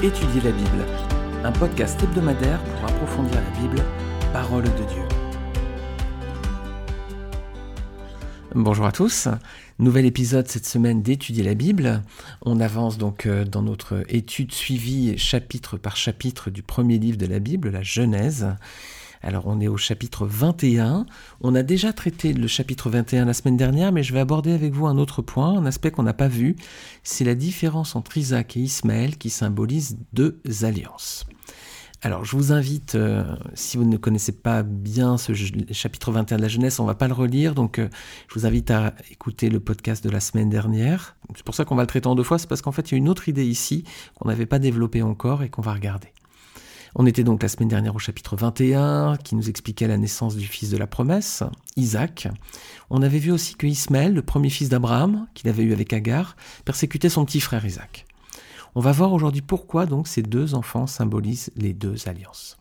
Étudier la Bible, un podcast hebdomadaire pour approfondir la Bible, parole de Dieu. Bonjour à tous, nouvel épisode cette semaine d'Étudier la Bible. On avance donc euh, dans notre étude suivie chapitre par chapitre du premier livre de la Bible, la Genèse. Alors on est au chapitre 21. On a déjà traité le chapitre 21 la semaine dernière, mais je vais aborder avec vous un autre point, un aspect qu'on n'a pas vu. C'est la différence entre Isaac et Ismaël qui symbolisent deux alliances. Alors je vous invite, euh, si vous ne connaissez pas bien ce chapitre 21 de la jeunesse, on ne va pas le relire, donc euh, je vous invite à écouter le podcast de la semaine dernière. C'est pour ça qu'on va le traiter en deux fois, c'est parce qu'en fait il y a une autre idée ici qu'on n'avait pas développée encore et qu'on va regarder. On était donc la semaine dernière au chapitre 21 qui nous expliquait la naissance du fils de la promesse, Isaac. On avait vu aussi que Ismaël, le premier fils d'Abraham, qu'il avait eu avec Agar, persécutait son petit frère Isaac. On va voir aujourd'hui pourquoi donc ces deux enfants symbolisent les deux alliances.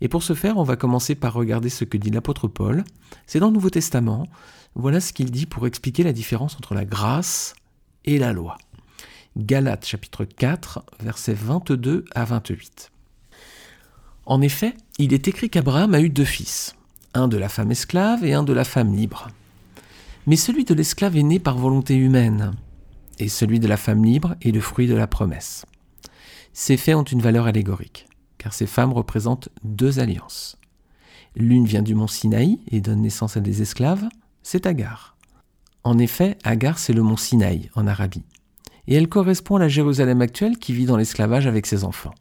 Et pour ce faire, on va commencer par regarder ce que dit l'apôtre Paul. C'est dans le Nouveau Testament. Voilà ce qu'il dit pour expliquer la différence entre la grâce et la loi. Galates chapitre 4, versets 22 à 28. En effet, il est écrit qu'Abraham a eu deux fils, un de la femme esclave et un de la femme libre. Mais celui de l'esclave est né par volonté humaine, et celui de la femme libre est le fruit de la promesse. Ces faits ont une valeur allégorique, car ces femmes représentent deux alliances. L'une vient du mont Sinaï et donne naissance à des esclaves, c'est Agar. En effet, Agar c'est le mont Sinaï en Arabie, et elle correspond à la Jérusalem actuelle qui vit dans l'esclavage avec ses enfants.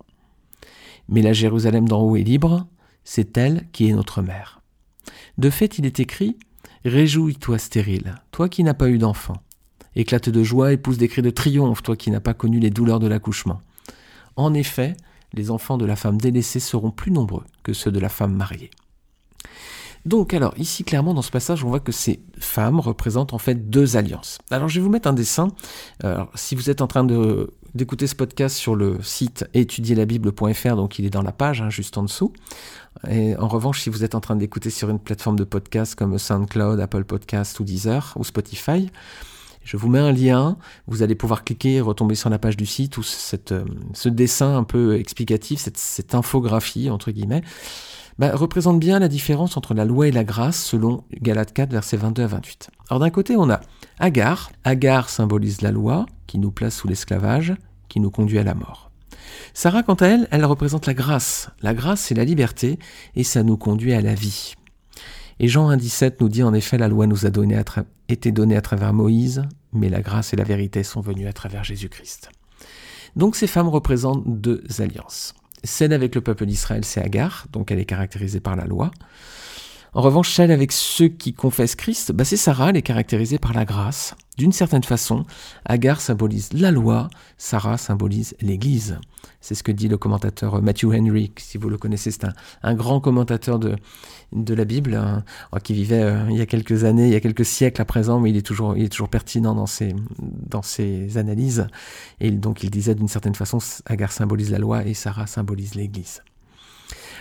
Mais la Jérusalem d'en haut est libre, c'est elle qui est notre mère. De fait, il est écrit Réjouis-toi, stérile, toi qui n'as pas eu d'enfant. Éclate de joie et pousse des cris de triomphe, toi qui n'as pas connu les douleurs de l'accouchement. En effet, les enfants de la femme délaissée seront plus nombreux que ceux de la femme mariée. Donc alors, ici clairement dans ce passage, on voit que ces femmes représentent en fait deux alliances. Alors je vais vous mettre un dessin. Alors, si vous êtes en train de d'écouter ce podcast sur le site étudierlabible.fr, donc il est dans la page, hein, juste en dessous. Et en revanche, si vous êtes en train d'écouter sur une plateforme de podcast comme SoundCloud, Apple Podcast ou Deezer ou Spotify, je vous mets un lien, vous allez pouvoir cliquer et retomber sur la page du site où cette, euh, ce dessin un peu explicatif, cette, cette infographie, entre guillemets, bah, représente bien la différence entre la loi et la grâce selon Galates 4, versets 22 à 28. Alors d'un côté, on a Agar. Agar symbolise la loi, qui nous place sous l'esclavage, qui nous conduit à la mort. Sarah, quant à elle, elle représente la grâce. La grâce, c'est la liberté, et ça nous conduit à la vie. Et Jean 1,17 nous dit en effet la loi nous a donné été donnée à travers Moïse, mais la grâce et la vérité sont venues à travers Jésus-Christ. Donc ces femmes représentent deux alliances. Celle avec le peuple d'Israël, c'est Agar, donc elle est caractérisée par la loi. En revanche, celle avec ceux qui confessent Christ, bah c'est Sarah, elle est caractérisée par la grâce. D'une certaine façon, Agar symbolise la loi, Sarah symbolise l'Église. C'est ce que dit le commentateur Matthew Henry, si vous le connaissez, c'est un, grand commentateur de, la Bible, hein, qui vivait euh, il y a quelques années, il y a quelques siècles à présent, mais il est toujours, il est toujours pertinent dans ses, dans ses analyses. Et donc il disait d'une certaine façon, Agar symbolise la loi et Sarah symbolise l'Église.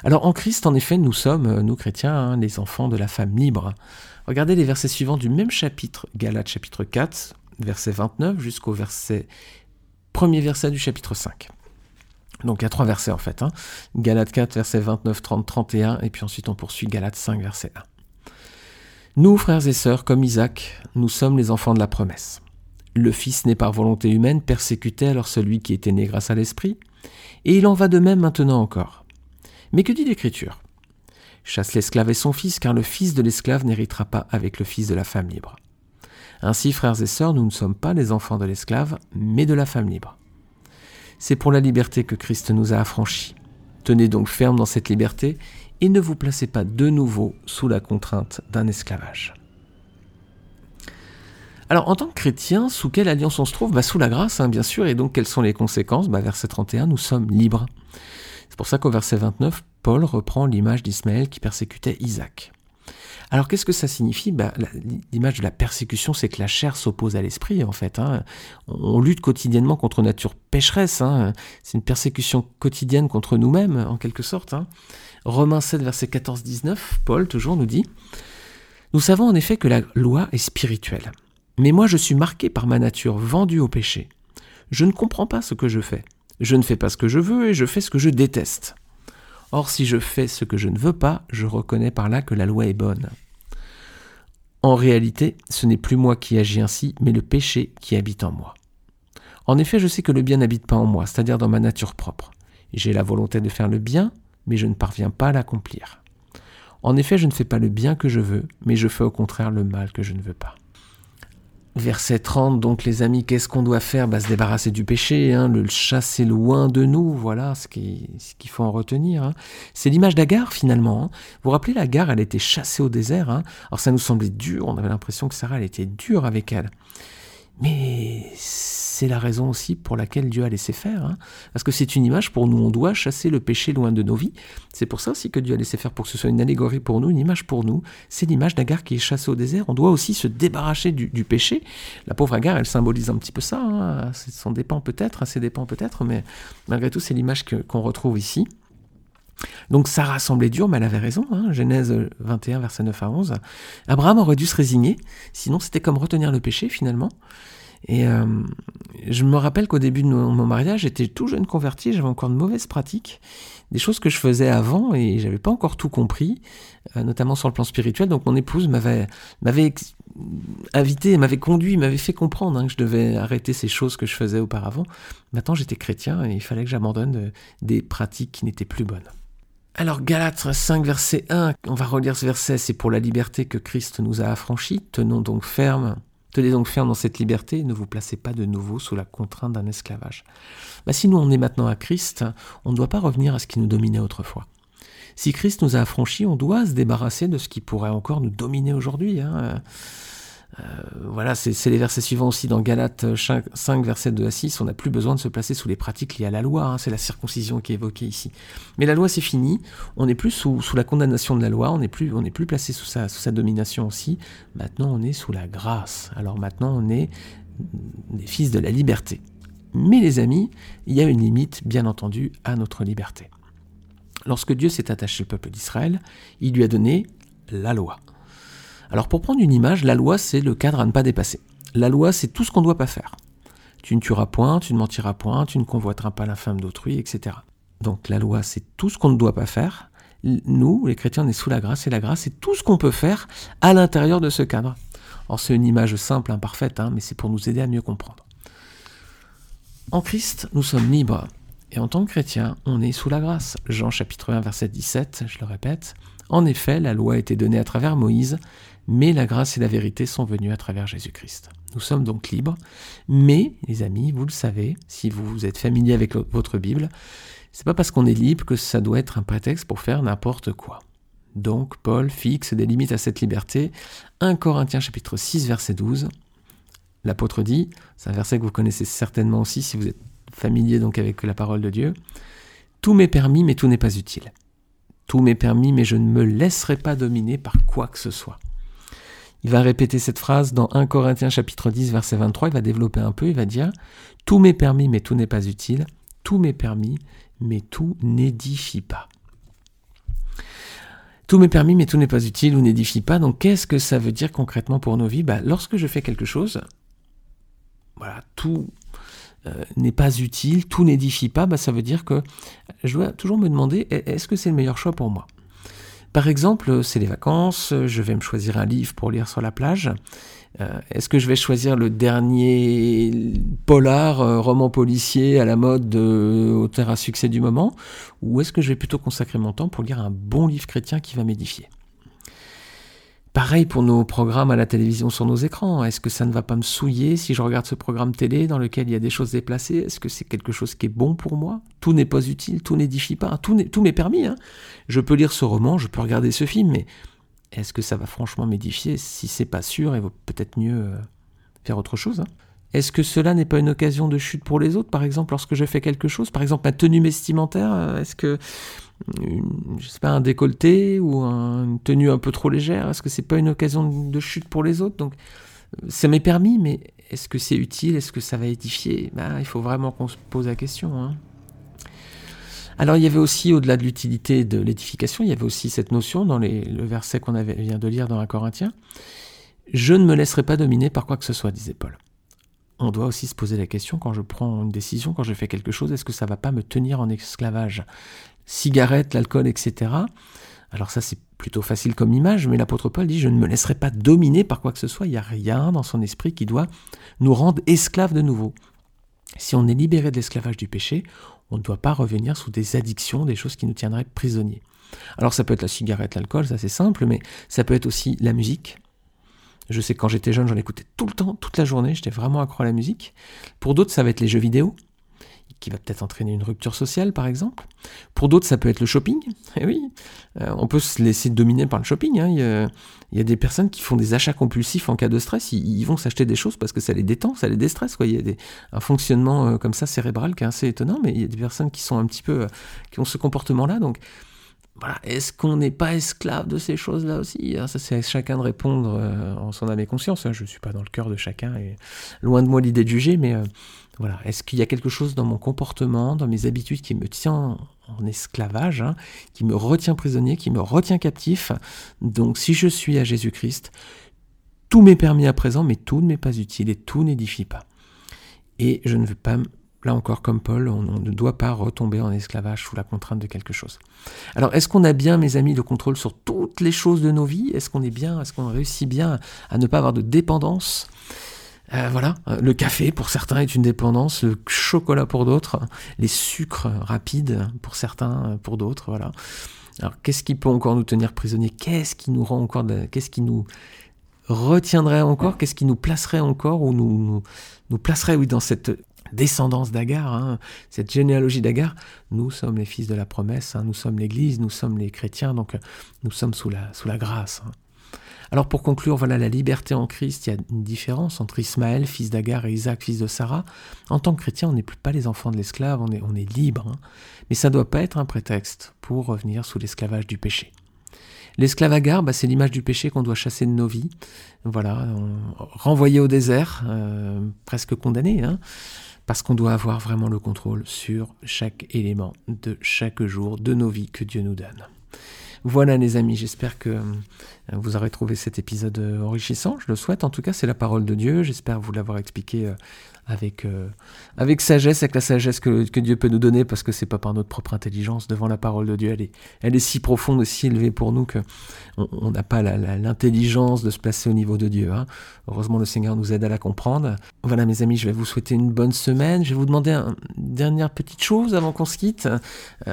Alors en Christ, en effet, nous sommes, euh, nous chrétiens, hein, les enfants de la femme libre. Regardez les versets suivants du même chapitre, Galates chapitre 4, verset 29 jusqu'au verset premier verset du chapitre 5. Donc il y a trois versets en fait. Hein. Galates 4, verset 29, 30, 31, et puis ensuite on poursuit Galates 5, verset 1. Nous, frères et sœurs, comme Isaac, nous sommes les enfants de la promesse. Le Fils né par volonté humaine persécutait alors celui qui était né grâce à l'Esprit, et il en va de même maintenant encore. Mais que dit l'Écriture? Chasse l'esclave et son fils, car le fils de l'esclave n'héritera pas avec le fils de la femme libre. Ainsi, frères et sœurs, nous ne sommes pas les enfants de l'esclave, mais de la femme libre. C'est pour la liberté que Christ nous a affranchis. Tenez donc ferme dans cette liberté et ne vous placez pas de nouveau sous la contrainte d'un esclavage. Alors en tant que chrétien, sous quelle alliance on se trouve? Bah, Sous la grâce, hein, bien sûr, et donc quelles sont les conséquences? Bah, Verset 31, nous sommes libres. C'est pour ça qu'au verset 29, Paul reprend l'image d'Ismaël qui persécutait Isaac. Alors qu'est-ce que ça signifie? Bah, L'image de la persécution, c'est que la chair s'oppose à l'esprit, en fait. Hein. On lutte quotidiennement contre nature pécheresse. Hein. C'est une persécution quotidienne contre nous-mêmes, en quelque sorte. Hein. Romains 7, verset 14-19, Paul toujours nous dit Nous savons en effet que la loi est spirituelle. Mais moi, je suis marqué par ma nature, vendue au péché. Je ne comprends pas ce que je fais. Je ne fais pas ce que je veux et je fais ce que je déteste. Or, si je fais ce que je ne veux pas, je reconnais par là que la loi est bonne. En réalité, ce n'est plus moi qui agis ainsi, mais le péché qui habite en moi. En effet, je sais que le bien n'habite pas en moi, c'est-à-dire dans ma nature propre. J'ai la volonté de faire le bien, mais je ne parviens pas à l'accomplir. En effet, je ne fais pas le bien que je veux, mais je fais au contraire le mal que je ne veux pas. Verset 30, donc les amis, qu'est-ce qu'on doit faire? Bah, Se débarrasser du péché, hein, le chasser loin de nous, voilà ce qu'il faut en retenir. Hein. C'est l'image d'Agar finalement. Hein. Vous vous rappelez, l'Agar, elle était chassée au désert. Hein. Alors ça nous semblait dur, on avait l'impression que Sarah, elle était dure avec elle. Mais c'est la raison aussi pour laquelle Dieu a laissé faire. Hein. Parce que c'est une image pour nous, on doit chasser le péché loin de nos vies. C'est pour ça aussi que Dieu a laissé faire, pour que ce soit une allégorie pour nous, une image pour nous. C'est l'image d'Agar qui est chassée au désert. On doit aussi se débarrasser du, péché. La pauvre Agar, elle symbolise un petit peu ça. Hein. C'est son dépend peut-être, assez dépend peut-être, mais malgré tout, c'est l'image qu'on retrouve ici. Donc Sarah semblait dure, mais elle avait raison. Hein. Genèse 21, verset 9 à 11. Abraham aurait dû se résigner, sinon c'était comme retenir le péché finalement. Et euh, je me rappelle qu'au début de mon mariage, j'étais tout jeune converti, j'avais encore de mauvaises pratiques, des choses que je faisais avant et j'avais pas encore tout compris, euh, notamment sur le plan spirituel. Donc mon épouse m'avait m'avait invité, m'avait conduit, m'avait fait comprendre hein, que je devais arrêter ces choses que je faisais auparavant. Maintenant, j'étais chrétien et il fallait que j'abandonne des pratiques qui n'étaient plus bonnes. Alors Galates 5 verset 1, on va relire ce verset, c'est pour la liberté que Christ nous a affranchis, tenons donc ferme Tenez donc ferme dans cette liberté ne vous placez pas de nouveau sous la contrainte d'un esclavage. Bah, si nous on est maintenant à Christ, on ne doit pas revenir à ce qui nous dominait autrefois. Si Christ nous a affranchis, on doit se débarrasser de ce qui pourrait encore nous dominer aujourd'hui. Hein. Euh, voilà, c'est les versets suivants aussi dans Galates 5, versets 2 à 6. On n'a plus besoin de se placer sous les pratiques liées à la loi. Hein, c'est la circoncision qui est évoquée ici. Mais la loi, c'est fini. On n'est plus sous, la condamnation de la loi. On n'est plus, plus placé sous sa, sous sa domination aussi. Maintenant, on est sous la grâce. Alors maintenant, on est des fils de la liberté. Mais les amis, il y a une limite, bien entendu, à notre liberté. Lorsque Dieu s'est attaché au peuple d'Israël, il lui a donné la loi. Alors pour prendre une image, la loi c'est le cadre à ne pas dépasser. La loi c'est tout ce qu'on ne doit pas faire. Tu ne tueras point, tu ne mentiras point, tu ne convoiteras pas la femme d'autrui, etc. Donc la loi c'est tout ce qu'on ne doit pas faire. Nous, les chrétiens, on est sous la grâce et la grâce c'est tout ce qu'on peut faire à l'intérieur de ce cadre. Alors c'est une image simple, imparfaite, hein, mais c'est pour nous aider à mieux comprendre. En Christ, nous sommes libres. Et en tant que chrétien, on est sous la grâce. Jean chapitre 1 verset 17, je le répète. En effet, la loi a été donnée à travers Moïse, mais la grâce et la vérité sont venues à travers Jésus-Christ. Nous sommes donc libres, mais, les amis, vous le savez, si vous êtes familier avec votre Bible, c'est pas parce qu'on est libre que ça doit être un prétexte pour faire n'importe quoi. Donc, Paul fixe des limites à cette liberté. 1 Corinthiens chapitre 6 verset 12. L'apôtre dit, c'est un verset que vous connaissez certainement aussi si vous êtes familier donc avec la parole de Dieu. Tout m'est permis, mais tout n'est pas utile. Tout m'est permis, mais je ne me laisserai pas dominer par quoi que ce soit. Il va répéter cette phrase dans 1 Corinthiens chapitre 10 verset 23, il va développer un peu, il va dire Tout m'est permis mais tout n'est pas utile, tout m'est permis mais tout n'édifie pas. Tout m'est permis mais tout n'est pas utile ou n'édifie pas, donc qu'est-ce que ça veut dire concrètement pour nos vies? Bah, Lorsque je fais quelque chose, voilà, tout n'est pas utile, tout n'édifie pas, bah, ça veut dire que je dois toujours me demander est-ce que c'est le meilleur choix pour moi? Par exemple, c'est les vacances, je vais me choisir un livre pour lire sur la plage. Euh, est-ce que je vais choisir le dernier polar, euh, roman policier à la mode de auteur à succès du moment? Ou est-ce que je vais plutôt consacrer mon temps pour lire un bon livre chrétien qui va m'édifier? Pareil pour nos programmes à la télévision sur nos écrans. Est-ce que ça ne va pas me souiller si je regarde ce programme télé dans lequel il y a des choses déplacées? Est-ce que c'est quelque chose qui est bon pour moi? Tout n'est pas utile, tout n'édifie pas, tout, m'est permis. Hein. Je peux lire ce roman, je peux regarder ce film, mais est-ce que ça va franchement m'édifier Si c'est pas sûr, il vaut peut-être mieux euh, faire autre chose. Hein? Est-ce que cela n'est pas une occasion de chute pour les autres, par exemple, lorsque je fais quelque chose? Par exemple, ma tenue vestimentaire, euh, est-ce que je sais pas, un décolleté ou une tenue un peu trop légère Est-ce que c'est pas une occasion de chute pour les autres? Donc, ça m'est permis, mais est-ce que c'est utile? Est-ce que ça va édifier? Ben, Il faut vraiment qu'on se pose la question. Hein. Alors, il y avait aussi, au-delà de l'utilité de l'édification, il y avait aussi cette notion dans le verset qu'on vient de lire dans un Corinthien. Je ne me laisserai pas dominer par quoi que ce soit, disait Paul. On doit aussi se poser la question quand je prends une décision, quand je fais quelque chose, est-ce que ça va pas me tenir en esclavage? Cigarette, l'alcool, etc. Alors ça c'est plutôt facile comme image, mais l'apôtre Paul dit je ne me laisserai pas dominer par quoi que ce soit, il n'y a rien dans son esprit qui doit nous rendre esclaves de nouveau. Si on est libéré de l'esclavage du péché, on ne doit pas revenir sous des addictions, des choses qui nous tiendraient prisonniers. Alors ça peut être la cigarette, l'alcool, ça c'est simple, mais ça peut être aussi la musique. Je sais que quand j'étais jeune, j'en écoutais tout le temps, toute la journée, j'étais vraiment accro à la musique. Pour d'autres, ça va être les jeux vidéo, qui va peut-être entraîner une rupture sociale, par exemple. Pour d'autres, ça peut être le shopping. Eh oui, euh, on peut se laisser dominer par le shopping. Hein. Il, y a, des personnes qui font des achats compulsifs en cas de stress. Ils, vont s'acheter des choses parce que ça les détend, ça les déstresse. Il y a un fonctionnement euh, comme ça cérébral qui est assez étonnant, mais il y a des personnes qui sont un petit peu, euh, qui ont ce comportement-là. Donc, est-ce qu'on n'est pas esclave de ces choses-là aussi? Hein? Ça, c'est à chacun de répondre en son âme et conscience. Hein. Je ne suis pas dans le cœur de chacun et loin de moi l'idée de juger, mais voilà, est-ce qu'il y a quelque chose dans mon comportement, dans mes habitudes qui me tient en esclavage, hein, qui me retient prisonnier, qui me retient captif? Donc si je suis à Jésus-Christ, tout m'est permis à présent, mais tout ne m'est pas utile et tout n'édifie pas. Et je ne veux pas, là encore comme Paul, on, ne doit pas retomber en esclavage sous la contrainte de quelque chose. Alors est-ce qu'on a bien, mes amis, le contrôle sur toutes les choses de nos vies? Est-ce qu'on est bien, est-ce qu'on réussit bien à ne pas avoir de dépendance? Euh, voilà, euh, le café pour certains est une dépendance, le chocolat pour d'autres, les sucres rapides pour certains, pour d'autres, voilà. Alors qu'est-ce qui peut encore nous tenir prisonniers? Qu'est-ce qui nous rend encore, qu'est-ce qui nous retiendrait encore? Qu'est-ce qui nous placerait encore ou nous, nous, placerait oui dans cette descendance d'Agar, hein, cette généalogie d'Agar, nous sommes les fils de la promesse, hein, nous sommes l'Église, nous sommes les chrétiens, donc nous sommes sous la, grâce. Hein. Alors pour conclure, voilà la liberté en Christ, il y a une différence entre Ismaël, fils d'Agar, et Isaac, fils de Sarah. En tant que chrétien, on n'est plus pas les enfants de l'esclave, on est, on est libre. Mais ça ne doit pas être un prétexte pour revenir sous l'esclavage du péché. L'esclave bah, c'est l'image du péché qu'on doit chasser de nos vies. Voilà, renvoyer au désert, euh, presque condamné, hein, parce qu'on doit avoir vraiment le contrôle sur chaque élément de chaque jour de nos vies que Dieu nous donne. Voilà les amis, j'espère que euh, vous aurez trouvé cet épisode euh, enrichissant, je le souhaite en tout cas, c'est la parole de Dieu, j'espère vous l'avoir expliqué euh, avec, sagesse, avec la sagesse que, Dieu peut nous donner, parce que c'est pas par notre propre intelligence devant la parole de Dieu, elle est, si profonde si élevée pour nous que on n'a pas l'intelligence de se placer au niveau de Dieu. Hein. Heureusement le Seigneur nous aide à la comprendre. Voilà mes amis, je vais vous souhaiter une bonne semaine, je vais vous demander une dernière petite chose avant qu'on se quitte.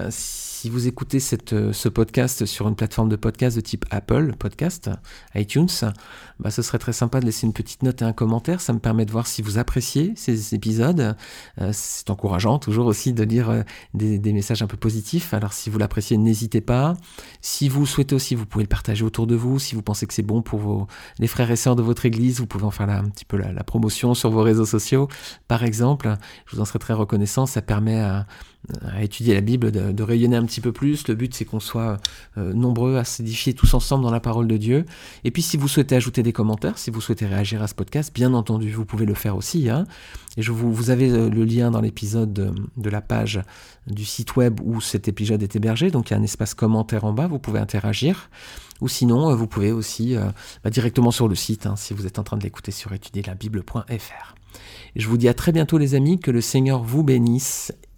Si vous écoutez ce podcast sur une plateforme de podcast de type Apple Podcast, iTunes, bah, ce serait très sympa de laisser une petite note et un commentaire. Ça me permet de voir si vous appréciez ces épisodes. Euh, c'est encourageant toujours aussi de lire euh, des, messages un peu positifs. Alors si vous l'appréciez, n'hésitez pas. Si vous souhaitez aussi, vous pouvez le partager autour de vous. Si vous pensez que c'est bon pour vos, les frères et sœurs de votre église, vous pouvez en faire un petit peu la, la promotion sur vos réseaux sociaux. Par exemple, je vous en serais très reconnaissant. Ça permet à, à étudier la Bible, de, rayonner un petit peu plus. Le but, c'est qu'on soit euh, nombreux à s'édifier tous ensemble dans la parole de Dieu. Et puis, si vous souhaitez ajouter des commentaires, si vous souhaitez réagir à ce podcast, bien entendu, vous pouvez le faire aussi. Hein. Et je vous, vous avez euh, le lien dans l'épisode de, la page du site web où cet épisode est hébergé. Donc, il y a un espace commentaire en bas, vous pouvez interagir. Ou sinon, euh, vous pouvez aussi bah, directement sur le site, hein, si vous êtes en train de l'écouter sur étudierlabible.fr. Je vous dis à très bientôt les amis, que le Seigneur vous bénisse